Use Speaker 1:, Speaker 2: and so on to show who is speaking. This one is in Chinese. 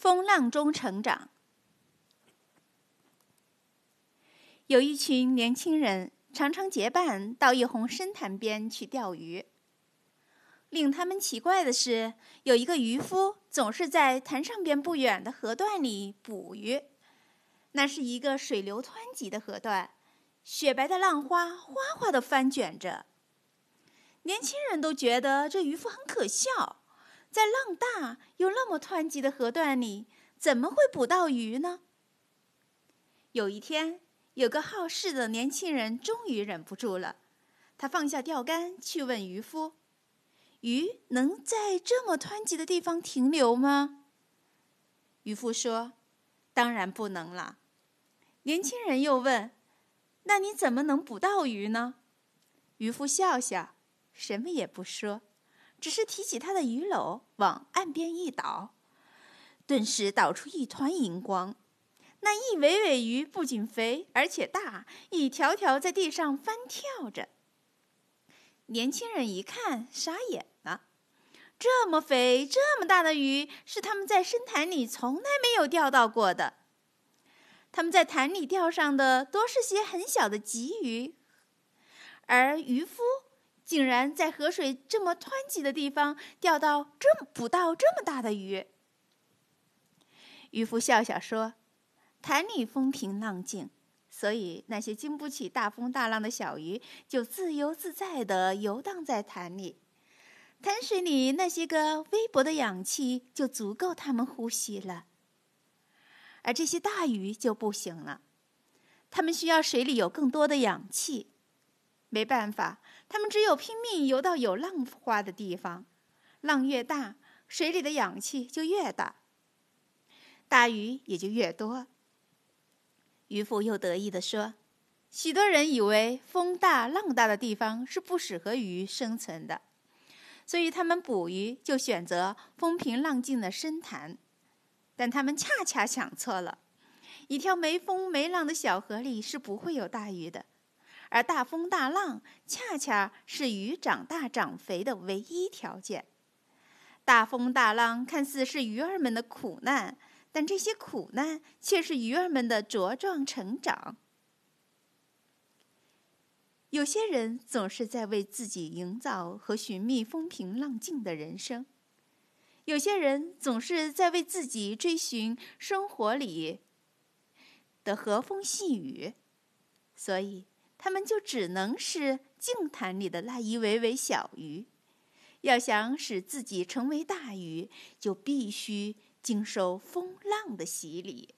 Speaker 1: 风浪中成长。有一群年轻人常常结伴到一泓深潭边去钓鱼。令他们奇怪的是，有一个渔夫总是在潭上边不远的河段里捕鱼。那是一个水流湍急的河段，雪白的浪花哗哗地翻卷着。年轻人都觉得这渔夫很可笑。在浪大又那么湍急的河段里，怎么会捕到鱼呢？有一天，有个好事的年轻人终于忍不住了，他放下钓竿去问渔夫：“鱼能在这么湍急的地方停留吗？”渔夫说：“当然不能了。”年轻人又问：“那你怎么能捕到鱼呢？”渔夫笑笑，什么也不说。只是提起他的鱼篓，往岸边一倒，顿时倒出一团银光。那一尾尾鱼不仅肥，而且大，一条条在地上翻跳着。年轻人一看，傻眼了。这么肥、这么大的鱼，是他们在深潭里从来没有钓到过的。他们在潭里钓上的多是些很小的鲫鱼，而渔夫。竟然在河水这么湍急的地方钓到这么捕到这么大的鱼。渔夫笑笑说：“潭里风平浪静，所以那些经不起大风大浪的小鱼就自由自在地游荡在潭里。潭水里那些个微薄的氧气就足够它们呼吸了。而这些大鱼就不行了，它们需要水里有更多的氧气。没办法。”他们只有拼命游到有浪花的地方，浪越大，水里的氧气就越大，大鱼也就越多。渔夫又得意地说：“许多人以为风大浪大的地方是不适合鱼生存的，所以他们捕鱼就选择风平浪静的深潭，但他们恰恰想错了。一条没风没浪的小河里是不会有大鱼的。”而大风大浪恰恰是鱼长大长肥的唯一条件。大风大浪看似是鱼儿们的苦难，但这些苦难却是鱼儿们的茁壮成长。有些人总是在为自己营造和寻觅风平浪静的人生，有些人总是在为自己追寻生活里的和风细雨，所以。他们就只能是净坛里的那一尾尾小鱼，要想使自己成为大鱼，就必须经受风浪的洗礼。